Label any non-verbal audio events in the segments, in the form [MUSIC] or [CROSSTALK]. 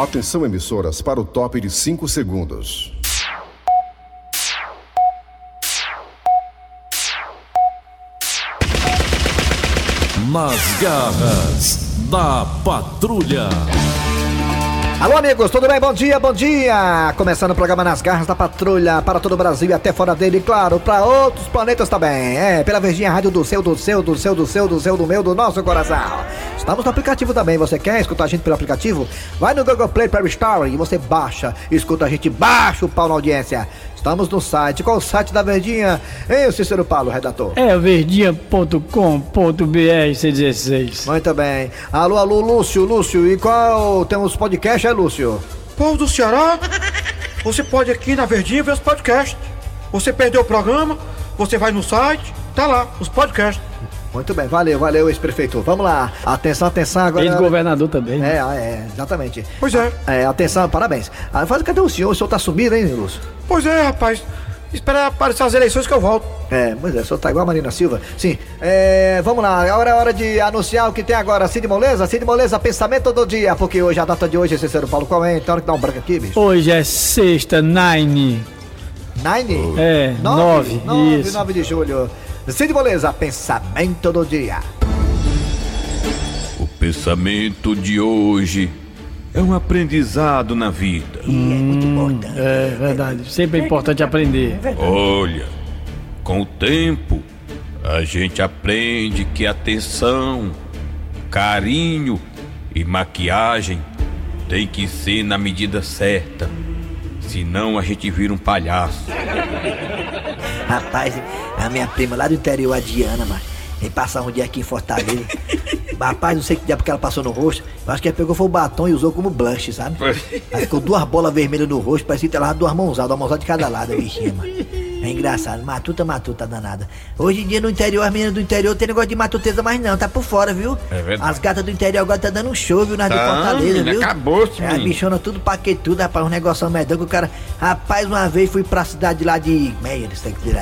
Atenção emissoras para o top de 5 segundos. Nas garras da patrulha. Alô, amigos, tudo bem? Bom dia, bom dia! Começando o programa Nas Garras da Patrulha para todo o Brasil e até fora dele, e claro, para outros planetas também. É, pela Verdinha Rádio do seu, do seu, do seu, do seu, do seu, do meu, do nosso coração. Estamos no aplicativo também. Você quer escutar a gente pelo aplicativo? Vai no Google Play Play Store e você baixa, escuta a gente, baixa o pau na audiência. Estamos no site. Qual o site da Verdinha? Hein, Cícero Paulo, redator? É verdinha.com.br C16. Muito bem. Alô, alô, Lúcio, Lúcio. E qual temos podcast, é, Lúcio? Povo do Ceará, você pode aqui na Verdinha ver os podcasts. Você perdeu o programa, você vai no site, tá lá, os podcasts. Muito bem, valeu, valeu, ex-prefeito. Vamos lá. Atenção, atenção agora. Ex-governador também. né? É, ah, é, exatamente. Pois é, É, atenção, parabéns. Ah, faz, cadê o senhor? O senhor tá sumido, hein, Lúcio? pois é, rapaz. Espera aparecer as eleições que eu volto. É, pois é, o senhor tá igual a Marina Silva. Sim, é, vamos lá, agora é hora de anunciar o que tem agora. Cid Moleza, Cid Moleza, pensamento do dia, porque hoje, a data de hoje, Cícero Paulo, qual é? Então, hora que dá um branco aqui, bicho. Hoje é sexta, nine. Nine? É, nove, nove, nove, isso. nove de julho. Cid Moleza, pensamento do dia. O pensamento de hoje é um aprendizado na vida. É verdade. Sempre é importante aprender. Olha, com o tempo, a gente aprende que atenção, carinho e maquiagem tem que ser na medida certa. Senão a gente vira um palhaço. [LAUGHS] Rapaz, a minha prima lá do interior, a Diana, mano, veio passar um dia aqui em Fortaleza. [LAUGHS] Rapaz, não sei que diabo que ela passou no rosto. Eu acho que ela pegou foi o batom e usou como blush, sabe? Aí ficou duas bolas vermelhas no rosto, parecia que ela duas mãozadas, uma mãozada de cada lado, a bichinha, mano. É engraçado, matuta, matuta danada. Hoje em dia no interior, as meninas do interior tem negócio de matuteza mais não, tá por fora, viu? É verdade. As gatas do interior agora tá dando um show, viu, nas de Tá, Fortaleza, menina, viu? acabou-se, É, as bichonas tudo paquetudo, rapaz, um negócio medão que o cara... Rapaz, uma vez fui pra cidade lá de... Como é eles têm que?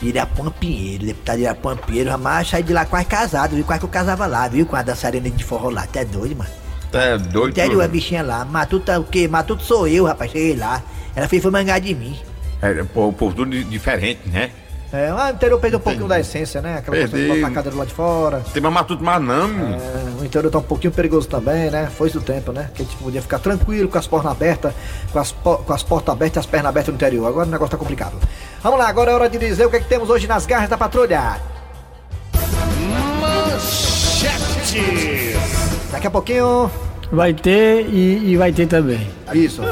De Irapuã Pinheiro, deputado de Irapuã Pinheiro, mas saí de lá quase casado, viu? Quase que eu casava lá, viu? Com a dançarina de forró lá, até doido, mano. Tá doido? Interior, a bichinha lá, Matuta o quê? Matuta sou eu, rapaz, cheguei lá. Ela fez foi mangar de mim. É, pô, pô, tudo di- diferente, né? É, o interior perdeu um pouquinho da essência, né? Aquela coisa de botar a cadeira lá de fora. Tem mais matuto mais não. É, o interior tá um pouquinho perigoso também, né? Foi do tempo, né? Que a gente podia ficar tranquilo com as portas abertas, com as, com as portas abertas e as pernas abertas no interior. Agora o negócio tá complicado. Vamos lá, agora é hora de dizer o que, é que temos hoje nas garras da patrulha. Daqui a pouquinho. Vai ter e, e vai ter também. Isso.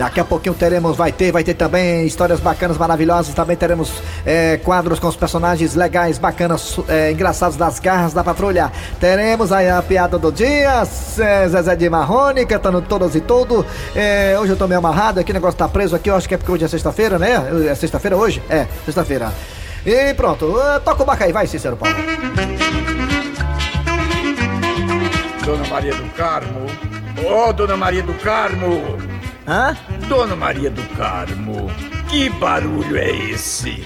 Daqui a pouquinho teremos, vai ter, vai ter também histórias bacanas, maravilhosas. Também teremos é, quadros com os personagens legais, bacanas, é, engraçados das garras da patrulha. Teremos aí a piada do dia, Zé- Zezé de Marrone, cantando todas e tudo. É, hoje eu tô meio amarrado aqui, o negócio tá preso aqui. Eu acho que é porque hoje é sexta-feira, né? É sexta-feira hoje? É, sexta-feira. E pronto, toca o baca aí, vai, Cícero Paulo. Dona Maria do Carmo. Ô, Dona Maria do Carmo. Hã? Dona Maria do Carmo. Que barulho é esse?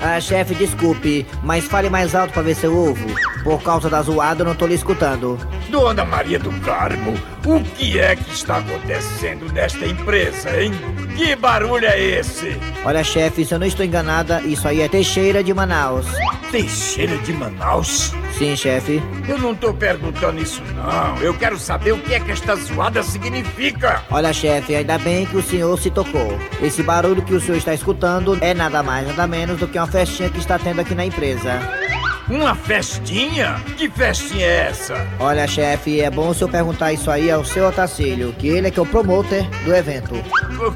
Ah, chefe, desculpe, mas fale mais alto pra ver se eu ouvo. Por causa da zoada, eu não tô lhe escutando. Dona Maria do Carmo, o que é que está acontecendo nesta empresa, hein? Que barulho é esse? Olha, chefe, se eu não estou enganada, isso aí é Teixeira de Manaus. Teixeira de Manaus? Sim, chefe. Eu não tô perguntando isso, não. Eu quero saber o que é que esta zoada significa. Olha, chefe, ainda bem que o senhor se tocou. Esse barulho que o senhor está escutando é nada mais, nada menos do que uma festinha que está tendo aqui na empresa. Uma festinha? Que festinha é essa? Olha, chefe, é bom o senhor perguntar isso aí ao seu Otacílio, que ele é que é o promoter do evento.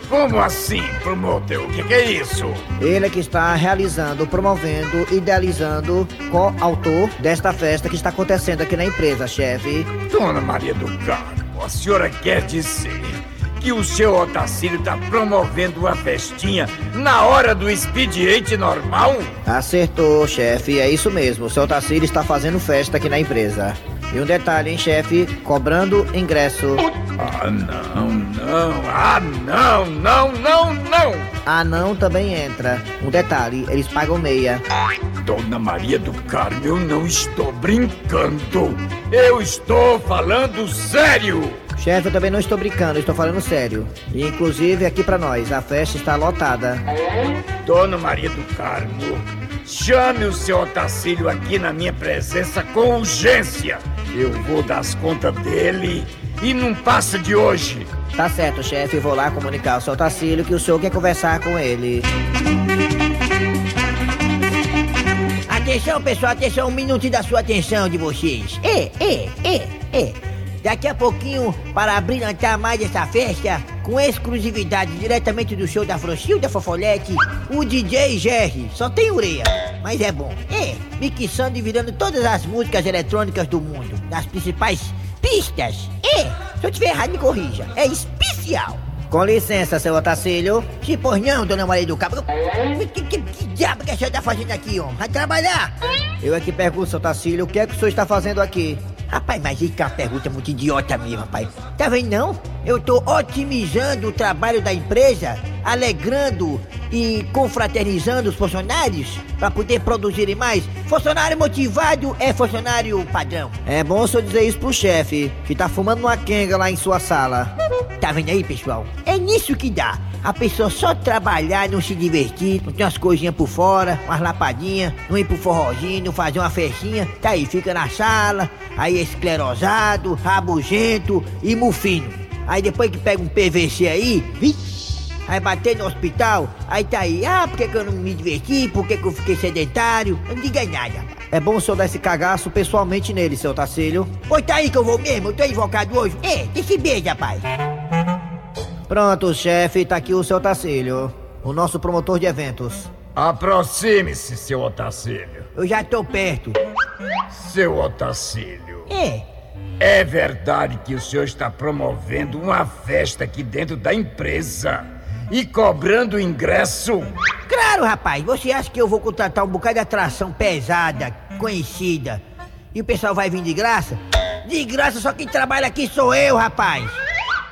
Como assim, promotor? O que, que é isso? Ele é que está realizando, promovendo, idealizando, co-autor desta festa que está acontecendo aqui na empresa, chefe. Dona Maria do Carmo, a senhora quer dizer que o seu Otacílio está promovendo uma festinha na hora do expediente normal? Acertou, chefe, é isso mesmo. O seu Otacílio está fazendo festa aqui na empresa. E um detalhe, hein, chefe? Cobrando ingresso. Ah, não, não, ah, não, não, não, não! Ah, não também entra. Um detalhe, eles pagam meia. Dona Maria do Carmo, eu não estou brincando. Eu estou falando sério. Chefe, eu também não estou brincando, estou falando sério. E, inclusive aqui pra nós, a festa está lotada. Dona Maria do Carmo, chame o seu Otacílio aqui na minha presença com urgência. Eu vou dar as contas dele e não passa de hoje. Tá certo, chefe, vou lá comunicar ao seu Tacílio que o senhor quer conversar com ele. Atenção, pessoal, atenção, um minutinho da sua atenção de vocês. É, é, é, é. Daqui a pouquinho, para abrilhantar mais essa festa, com exclusividade diretamente do show da Frochilda Fofolete, o DJ Jerry. Só tem ureia, mas é bom. É, mixando e virando todas as músicas eletrônicas do mundo, das principais pistas. É, se eu tiver errado, me corrija. É especial. Com licença, seu Otacílio. Se pois não, dona Maria do Cabo. Que, que, que diabo que a senhora tá fazendo aqui, homem? Vai trabalhar? Eu é que pergunto, seu Otacílio, o que é que o senhor está fazendo aqui? Rapaz, mas isso é uma pergunta muito idiota mesmo, rapaz. Tá vendo não? Eu tô otimizando o trabalho da empresa, alegrando e confraternizando os funcionários para poder produzirem mais. Funcionário motivado é funcionário padrão. É bom senhor dizer isso pro chefe, que tá fumando uma quenga lá em sua sala. Tá vendo aí, pessoal? É nisso que dá. A pessoa só trabalhar, não se divertir, não tem umas coisinhas por fora, umas lapadinhas, não ir pro forrozinho, não fazer uma festinha, tá aí, fica na sala, aí é esclerosado, rabugento e mufino. Aí depois que pega um PVC aí, vixi, aí bater no hospital, aí tá aí, ah, por que, que eu não me diverti, por que, que eu fiquei sedentário, eu não diga nada. É bom o senhor dar esse cagaço pessoalmente nele, seu Tacílio. Pois tá aí que eu vou mesmo, eu tô invocado hoje. É, esse beijo, rapaz. Pronto, chefe, tá aqui o seu Tacílio, o nosso promotor de eventos. Aproxime-se, seu Otacílio. Eu já tô perto. Seu Otacílio. É, É verdade que o senhor está promovendo uma festa aqui dentro da empresa e cobrando ingresso? claro, rapaz. Você acha que eu vou contratar um bocado de atração pesada, conhecida, e o pessoal vai vir de graça? De graça, só quem trabalha aqui sou eu, rapaz.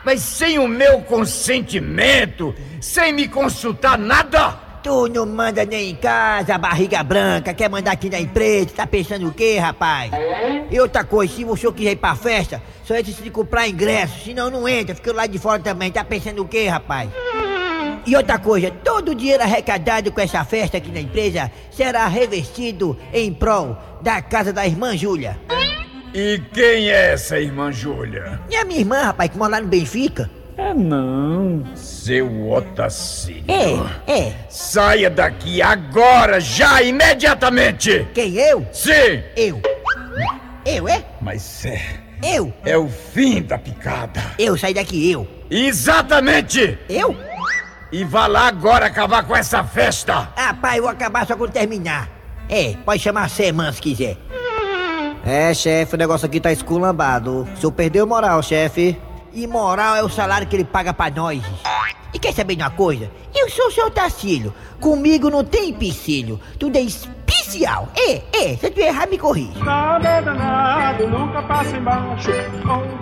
Mas sem o meu consentimento, sem me consultar nada? Tu não manda nem em casa, barriga branca, quer mandar aqui na empresa, tá pensando o quê, rapaz? E outra coisa, se o senhor quiser ir pra festa, só é de comprar ingresso, senão não entra, fica lá de fora também, tá pensando o quê, rapaz? E outra coisa, todo o dinheiro arrecadado com essa festa aqui na empresa será revestido em prol da casa da irmã Júlia. E quem é essa irmã Júlia? A minha irmã, rapaz, que mora lá no Benfica? É não. Seu Otacílio. É, é. Saia daqui agora, já, imediatamente! Quem, eu? Sim! Eu. Eu, é? Mas é. Eu. É o fim da picada. Eu, saí daqui, eu. Exatamente! Eu? E vá lá agora acabar com essa festa! Ah, pai, eu vou acabar só quando terminar. É, pode chamar semana se quiser. É, chefe, o negócio aqui tá esculambado. O senhor perdeu moral, chefe. E moral é o salário que ele paga pra nós. E quer saber de uma coisa? Eu sou o seu Tacílio. Comigo não tem empecilho. Tudo é especial. É, é. Se eu tiver errado, me corrija. Nada danado, nunca passa embaixo.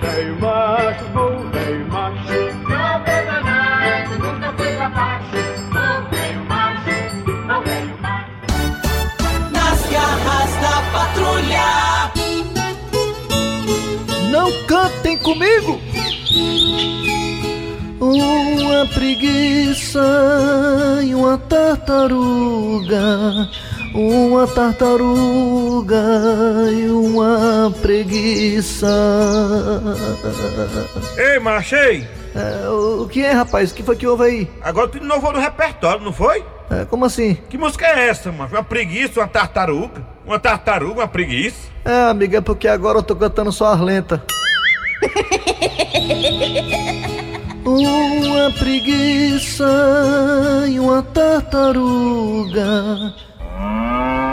Velho macho, velho macho. Nada danado, nunca foi pra baixo. Bom velho macho, velho macho. Nas garras da patrulha. Não cantem comigo! Uma preguiça e uma tartaruga. Uma tartaruga e uma preguiça. Ei, machei! É, o que é, rapaz? O que foi que houve aí? Agora tu inovou no repertório, não foi? É, como assim? Que música é essa, mano? Uma preguiça, uma tartaruga? Uma tartaruga, uma preguiça? É, amiga, é porque agora eu tô cantando só as lentas. [LAUGHS] Uma preguiça e uma tartaruga.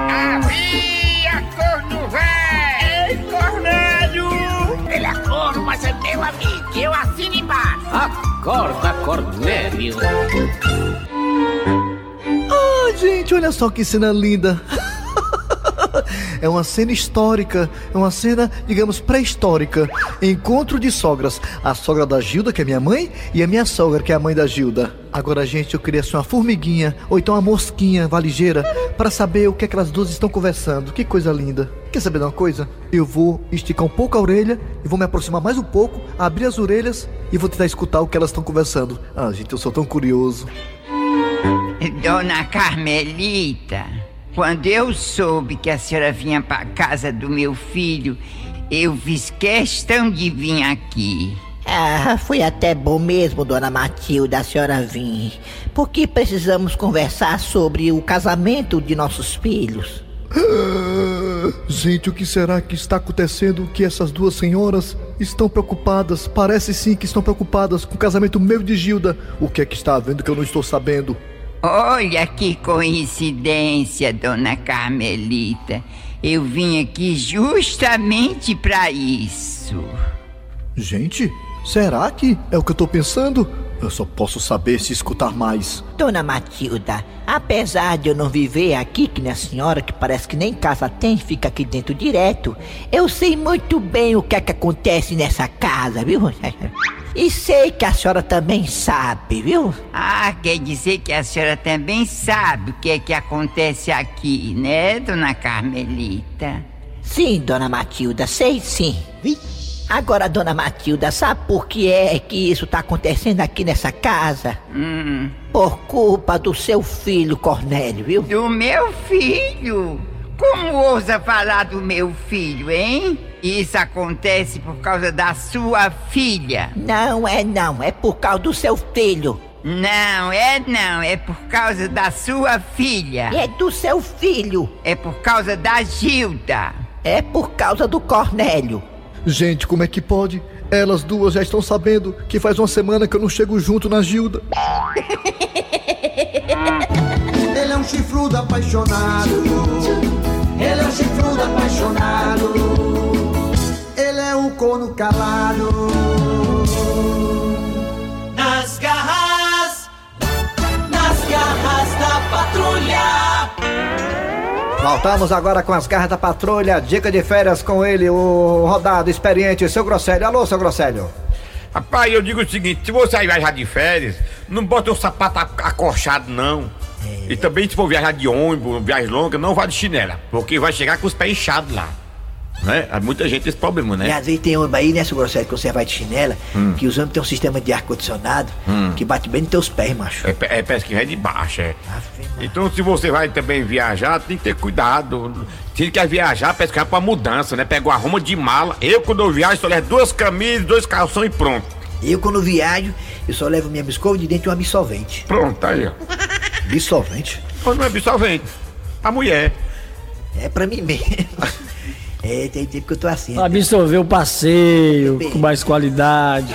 Havia corno velho! Ei, Cornélio! Ele é corno, mas é meu amigo, eu assino embaixo. Acorda, Cornélio. Ah, gente, olha só que cena linda. [LAUGHS] É uma cena histórica, é uma cena, digamos, pré-histórica. Encontro de sogras. A sogra da Gilda, que é minha mãe, e a minha sogra, que é a mãe da Gilda. Agora, gente, eu queria ser uma formiguinha ou então uma mosquinha valigeira para saber o que aquelas duas estão conversando. Que coisa linda. Quer saber de uma coisa? Eu vou esticar um pouco a orelha e vou me aproximar mais um pouco, abrir as orelhas e vou tentar escutar o que elas estão conversando. Ah, gente, eu sou tão curioso. Dona Carmelita, quando eu soube que a senhora vinha para casa do meu filho, eu fiz questão de vir aqui. Ah, foi até bom mesmo, dona Matilda, a senhora vir. Porque precisamos conversar sobre o casamento de nossos filhos. Gente, o que será que está acontecendo que essas duas senhoras estão preocupadas? Parece sim que estão preocupadas com o casamento meu e de Gilda. O que é que está havendo que eu não estou sabendo? Olha que coincidência, dona Carmelita. Eu vim aqui justamente para isso. Gente, será que é o que eu tô pensando? Eu só posso saber se escutar mais. Dona Matilda, apesar de eu não viver aqui, que nem a senhora, que parece que nem casa tem, fica aqui dentro direto, eu sei muito bem o que é que acontece nessa casa, viu? E sei que a senhora também sabe, viu? Ah, quer dizer que a senhora também sabe o que é que acontece aqui, né, dona Carmelita? Sim, dona Matilda, sei sim. Agora, dona Matilda, sabe por que é que isso tá acontecendo aqui nessa casa? Hum, Por culpa do seu filho, Cornélio, viu? do meu filho? Como ousa falar do meu filho, hein? Isso acontece por causa da sua filha. Não é não, é por causa do seu filho. Não, é não, é por causa da sua filha. É do seu filho. É por causa da Gilda. É por causa do Cornélio. Gente, como é que pode? Elas duas já estão sabendo que faz uma semana que eu não chego junto na Gilda. [LAUGHS] Ele é um chifrudo apaixonado. Ele é um chifrudo apaixonado. Ele é um calado. Voltamos agora com as garras da patrulha. Dica de férias com ele, o rodado experiente, seu Grosselho. Alô, seu Grosselho. Rapaz, eu digo o seguinte: se você vai viajar de férias, não bota o sapato ac- acorchado, não. E também, se for viajar de ônibus, viagem longa, não vá de chinela, porque vai chegar com os pés inchados lá. Né? Há muita gente tem esse problema, E né? às vezes tem ônibus aí, né, seu Grosselio, que você vai de chinela, Hum. que os ônibus tem um sistema de ar-condicionado Hum. que bate bem nos teus pés, macho. É, é parece que vai de baixo, é. Então, se você vai também viajar, tem que ter cuidado. Se ele quer viajar, vai pra mudança, né? Pega uma ruma de mala. Eu, quando eu viajo, só levo duas camisas, dois calção e pronto. Eu, quando viajo, eu só levo minha escova de dente e um absorvente. Pronto, tá aí, ó. Absorvente? Ou não é absorvente? A mulher. É pra mim mesmo. [LAUGHS] É, tem tempo que eu tô assim. Absorver o passeio com mais qualidade.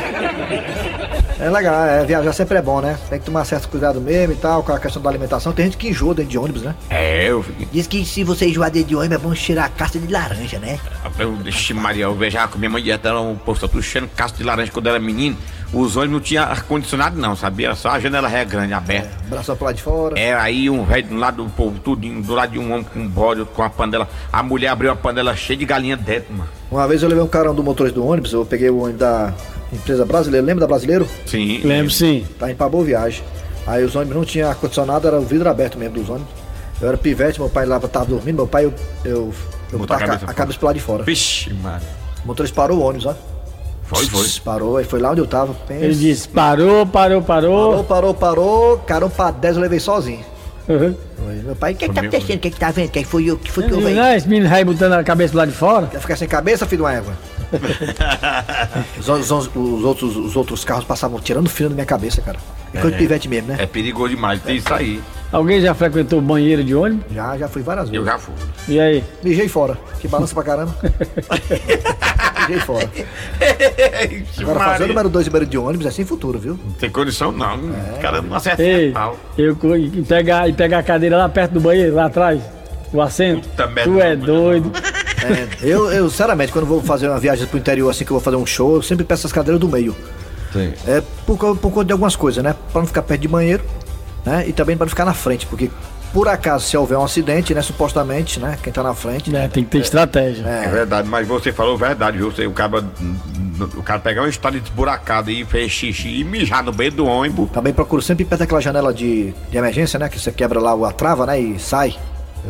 É legal, é, viajar sempre é bom, né? Tem que tomar certo cuidado mesmo e tal, com a questão da alimentação. Tem gente que enjoa dentro de ônibus, né? É, eu. Diz que se você enjoar dentro de ônibus é bom cheirar a casca de laranja, né? Eu, deixa Maria, eu viajava com minha mãe direto, ela um posto puxando casco de laranja quando era menino. Os ônibus não tinha ar-condicionado, não, sabia? Era só a janela ré grande aberta. Braço pro lado de fora. Era aí um velho do lado do povo, tudinho, do lado de um homem com um bode, com a panela. A mulher abriu a panela cheia de galinha dentro, mano. Uma vez eu levei um carão do motorista do ônibus, eu peguei o ônibus da empresa brasileira, lembra da Brasileiro? Sim. Lembro sim. Tá indo pra boa viagem. Aí os ônibus não tinham ar-condicionado, era o vidro aberto mesmo dos ônibus. Eu era pivete, meu pai lá tava dormindo, meu pai eu. Eu, eu a a, cabeça ca- a fora. cabeça pro lado de fora. Vixe, mano. O motorista parou o ônibus, ó. Foi, foi. Parou, aí foi lá onde eu tava. pensa. Ele disse: parou, parou, Parou, parou. parou, parou. Carão pra 10 eu levei sozinho. Uhum. Meu pai, O que, que tá acontecendo? O que, que tá vendo? O que foi eu? que foi que eu Não, veio? esse menino aí botando a cabeça lá de fora. Quer ficar sem cabeça, filho de uma égua? [LAUGHS] os, os- os- os outros, os outros carros passavam tirando fio da minha cabeça, cara. É coisa de pivete mesmo, né? É perigoso demais, tem isso aí. Alguém já frequentou banheiro de ônibus? Já, já fui várias vezes. Eu já fui. E aí? Mijei fora. Que balança pra caramba. [LAUGHS] Mijei fora. [LAUGHS] Agora fazer o número 2 número de ônibus é sem futuro, viu? Não tem condição, não. O cara não acerta Ei, pau. eu e pegar, e pegar a cadeira lá perto do banheiro, lá atrás, o assento. Puta merda, tu é não, doido. É, eu, eu, sinceramente, quando vou fazer uma viagem pro interior assim que eu vou fazer um show, eu sempre peço as cadeiras do meio. Sim. É por, por conta de algumas coisas, né? Pra não ficar perto de banheiro, né? E também pra não ficar na frente, porque por acaso se houver um acidente, né? Supostamente, né? Quem tá na frente. É, tem que ter estratégia. É verdade, mas você falou verdade, viu? Você, o cara O cara pegar uma estrada esburacada e fez xixi e mijar no meio do ônibus. Também procuro sempre perto daquela janela de, de emergência, né? Que você quebra lá a trava, né? E sai.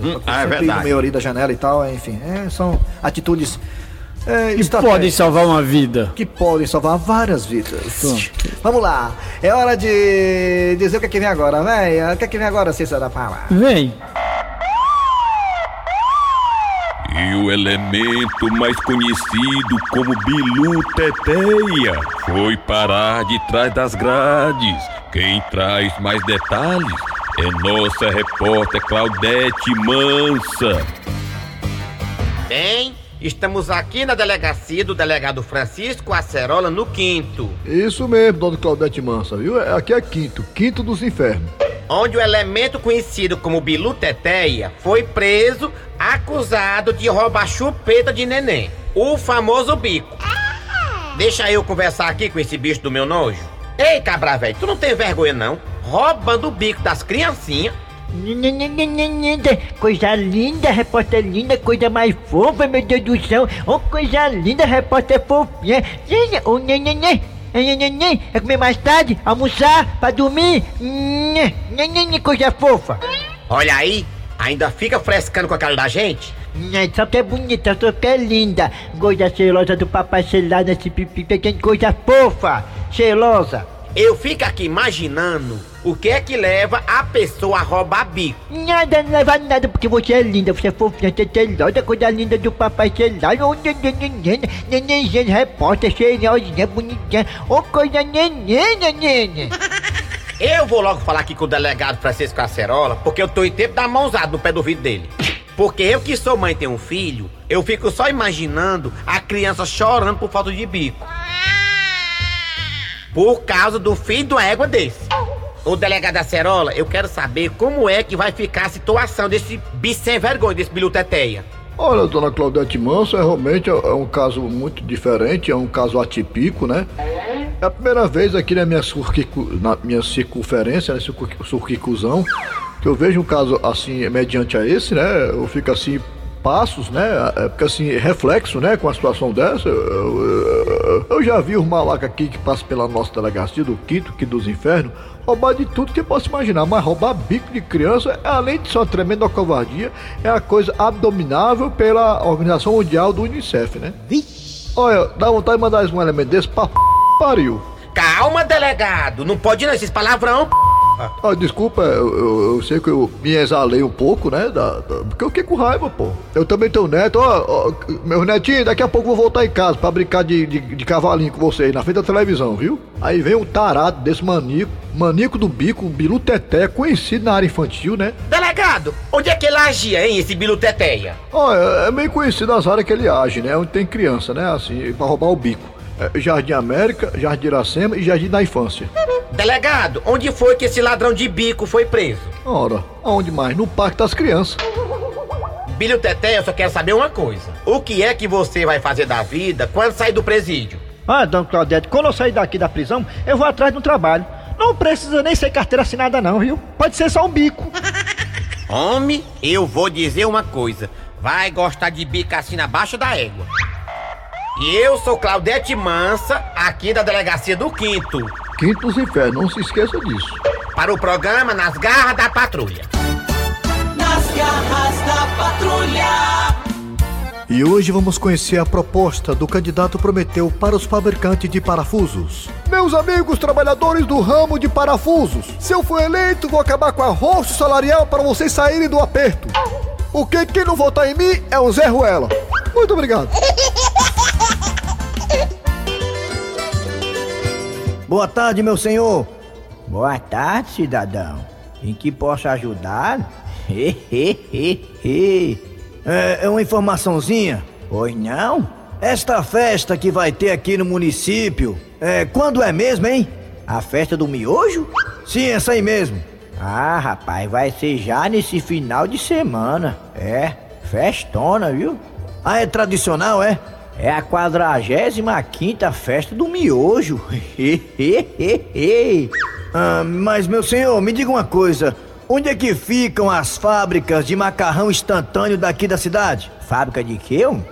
Eu Hum, ah, é verdade. no meio ali da janela e tal, enfim. é, são atitudes. É, Que podem salvar uma vida. Que podem salvar várias vidas. Vamos lá. É hora de dizer o que é que vem agora, velho. O que é que vem agora, Cícero da Paula? Vem. E o elemento mais conhecido como Bilu Teteia foi parar de trás das grades. Quem traz mais detalhes é nossa repórter Claudete Mansa. Bem, estamos aqui na delegacia do delegado Francisco Acerola, no quinto, Isso mesmo, dona Claudete Mansa, viu? É- Aqui é quinto, quinto dos infernos. onde o elemento conhecido como Bilu Teteia foi preso, acusado de roubar chupeta de neném, o famoso bico. Deixa eu conversar aqui com esse bicho do meu nojo. Ei, cabra velho, tu não tem vergonha não? Roubando o bico das criancinhas. Coisa linda, repórter linda, coisa mais fofa, meu Deus do céu. Oh, coisa linda, repórter fofinha. Oh. É comer mais tarde, almoçar, pra dormir. Coisa fofa. Olha aí, ainda fica frescando com a cara da gente? Só que é bonita, só que é linda. Coisa cheirosa do papai celular nesse pipi, tem coisa fofa, cheirosa. Eu fico aqui imaginando o que é que leva a pessoa a roubar bico. Nada, não leva nada, porque você é linda, você é fofinha, você é cheirosa, coisa linda do papai celular. Oh, neném, repórter, cheirosinha, bonitinha. Oh, coisa neném, neném. Eu vou logo falar aqui com o delegado Francisco Acerola, porque eu tô em tempo da mãozada no pé do vidro dele. Porque eu que sou mãe e tenho um filho, eu fico só imaginando a criança chorando por falta de bico. Por causa do filho de uma égua desse. O delegado Acerola, eu quero saber como é que vai ficar a situação desse bicho sem vergonha, desse bilu teteia. Olha, dona Claudete Manso, é realmente é um caso muito diferente, é um caso atípico, né? É a primeira vez aqui na minha, surquicu, na minha circunferência, que eu vejo um caso assim, mediante a esse, né? Eu fico assim, passos, né? É, Porque assim, reflexo, né? Com a situação dessa. Eu, eu- eu já vi os malacas aqui que passam pela nossa delegacia do quinto, que dos infernos, roubar de tudo que possa imaginar, mas roubar bico de criança, além de ser uma tremenda covardia, é uma coisa abominável pela Organização Mundial do Unicef, né? Olha, dá vontade de mandar um elemento desse pra p... pariu. Calma, delegado, não pode não esses palavrão. [LAUGHS] Ah, desculpa, eu, eu- eu sei que eu me exalei um pouco, né? da- da- porque eu fiquei com raiva, pô. Eu também tenho neto, ó, ó, meu netinho, daqui a pouco eu vou voltar em casa pra brincar de, de, de cavalinho com vocês na frente da televisão, viu? Aí vem um tarado desse manico, manico do bico, bilu teté, conhecido na área infantil, né? Delegado, onde é que ele agia, hein, esse bilu teteia? Ó, é, é meio conhecido as áreas que ele age, né? Onde tem criança, né? Assim, pra roubar o bico. É, Jardim América, Jardim Iracema e Jardim da Infância. Delegado, onde foi que esse ladrão de bico foi preso? Ora, aonde mais? No Parque das Crianças. Bilho Teté, eu só quero saber uma coisa. O que é que você vai fazer da vida quando sair do presídio? Ah, dona Claudete, quando eu sair daqui da prisão, eu vou atrás de um trabalho. Não precisa nem ser carteira assinada não, viu? Pode ser só um bico. Homem, eu vou dizer uma coisa. Vai gostar de bico assim abaixo da égua. E eu sou Claudete Mansa, aqui da delegacia do Quinto. Quinto dos Infernos, não se esqueça disso. Para o programa Nas Garras da Patrulha. Nas garras da patrulha. E hoje vamos conhecer a proposta do candidato Prometeu para os fabricantes de parafusos. Meus amigos trabalhadores do ramo de parafusos, se eu for eleito, vou acabar com a rosto salarial para vocês saírem do aperto. Porque quem não votar em mim é um Zé Ruela. Muito obrigado. [LAUGHS] Boa tarde, meu senhor. Boa tarde, cidadão. Em que posso ajudar? é, é uma informaçãozinha? Pois não? Esta festa que vai ter aqui no município, é, quando é mesmo, hein? A festa do miojo? Sim, essa aí mesmo. Ah, rapaz, vai ser já nesse final de semana. É, festona, viu? Ah, é tradicional, é? É a 45 festa do miojo. [LAUGHS] ah, mas, meu senhor, me diga uma coisa. Onde é que ficam as fábricas de macarrão instantâneo daqui da cidade? Fábrica de quê? homem?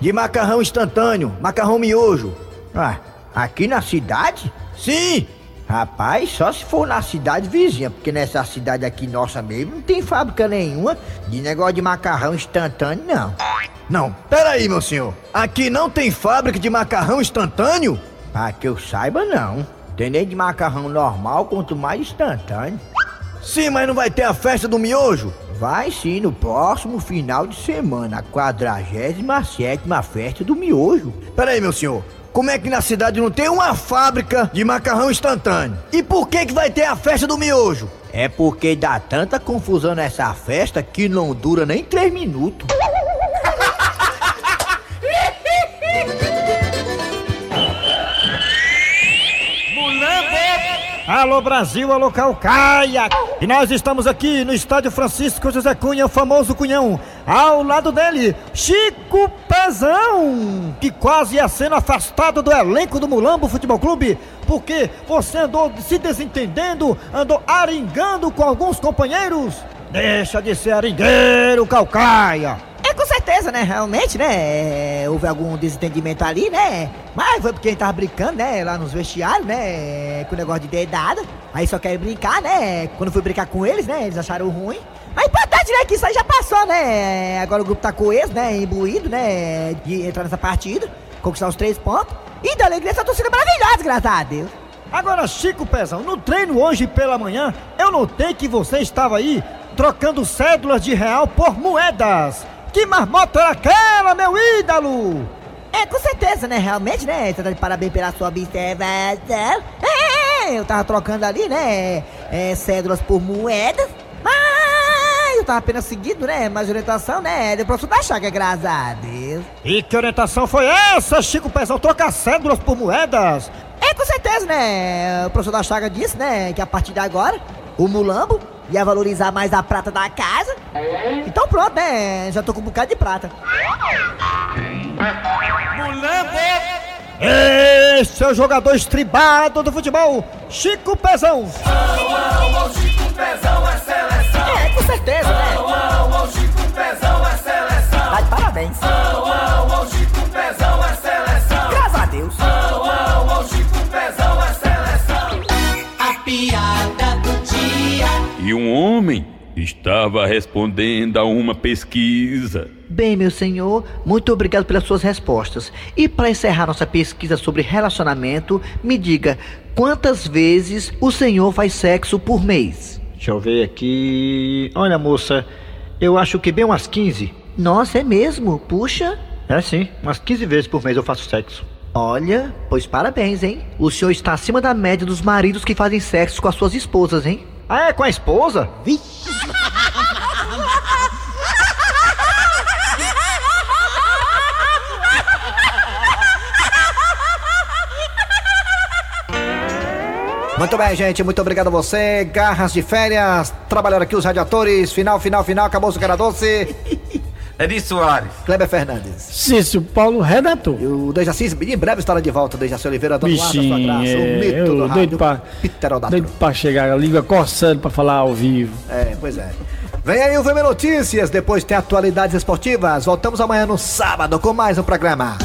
De macarrão instantâneo, macarrão miojo. Ah, aqui na cidade? Sim! Rapaz, só se for na cidade vizinha, porque nessa cidade aqui nossa mesmo não tem fábrica nenhuma de negócio de macarrão instantâneo, não. Não, peraí, meu senhor. Aqui não tem fábrica de macarrão instantâneo? Ah, que eu saiba, não. Tem nem de macarrão normal, quanto mais instantâneo. Sim, mas não vai ter a festa do miojo? Vai sim, no próximo final de semana, a 47 festa do miojo. Peraí, meu senhor. Como é que na cidade não tem uma fábrica de macarrão instantâneo? E por que que vai ter a festa do miojo? É porque dá tanta confusão nessa festa que não dura nem três minutos. Alô Brasil, alô Calcaia! E nós estamos aqui no estádio Francisco José Cunha, o famoso Cunhão. Ao lado dele, Chico Pezão, que quase ia sendo afastado do elenco do Mulambo Futebol Clube, porque você andou se desentendendo, andou aringando com alguns companheiros. Deixa de ser aringueiro, Calcaia! É, com certeza, né? Realmente, né? Houve algum desentendimento ali, né? Mas foi porque a gente tava brincando, né? Lá nos vestiários, né? Com o negócio de dedada. Aí só quer brincar, né? Quando fui brincar com eles, né? Eles acharam ruim. Mas importante, né? Que isso aí já passou, né? Agora o grupo tá coeso, né? Imbuído, né? De entrar nessa partida, conquistar os três pontos. E da alegria essa torcida maravilhosa, graças a Deus. Agora, Chico Pezão, no treino hoje pela manhã, eu notei que você estava aí trocando cédulas de real por moedas. Que marmota era aquela, meu ídolo? É, com certeza, né? Realmente, né? Você tá de parabéns pela sua observação. É, eu tava trocando ali, né? É, cédulas por moedas. Mas eu tava apenas seguindo, né? Mais orientação, né? Do professor da Chaga, graças a Deus. E que orientação foi essa, Chico Pezão? Trocar cédulas por moedas? É, com certeza, né? O professor da Chaga disse, né? Que a partir de agora, o mulambo ia valorizar mais a prata da casa. Então pronto, né? Já tô com um bocado de prata. Esse é o jogador estribado do futebol, Chico Pezão. Chico Pezão é seleção. Estava respondendo a uma pesquisa. Bem, meu senhor, muito obrigado pelas suas respostas. E para encerrar nossa pesquisa sobre relacionamento, me diga quantas vezes o senhor faz sexo por mês? Deixa eu ver aqui. Olha, moça, eu acho que bem umas 15. Nossa, é mesmo? Puxa. É sim, umas 15 vezes por mês eu faço sexo. Olha, pois parabéns, hein? O senhor está acima da média dos maridos que fazem sexo com as suas esposas, hein? Ah, é com a esposa? Vixe. Muito bem, gente. Muito obrigado a você. Garras de férias. Trabalharam aqui os radiadores. Final, final, final. Acabou o cara doce. [LAUGHS] Eri Soares. Kleber Fernandes. Cício Paulo, redator. E o Dejaci, em breve estará de volta. Dejaci Oliveira, dando ar da sua Bichinho, graça. O é, mito eu do rádio. pra, doido pra chegar, a língua coçando pra falar ao vivo. É, pois é. Vem aí o VM Notícias, depois tem atualidades esportivas. Voltamos amanhã no sábado com mais um programa.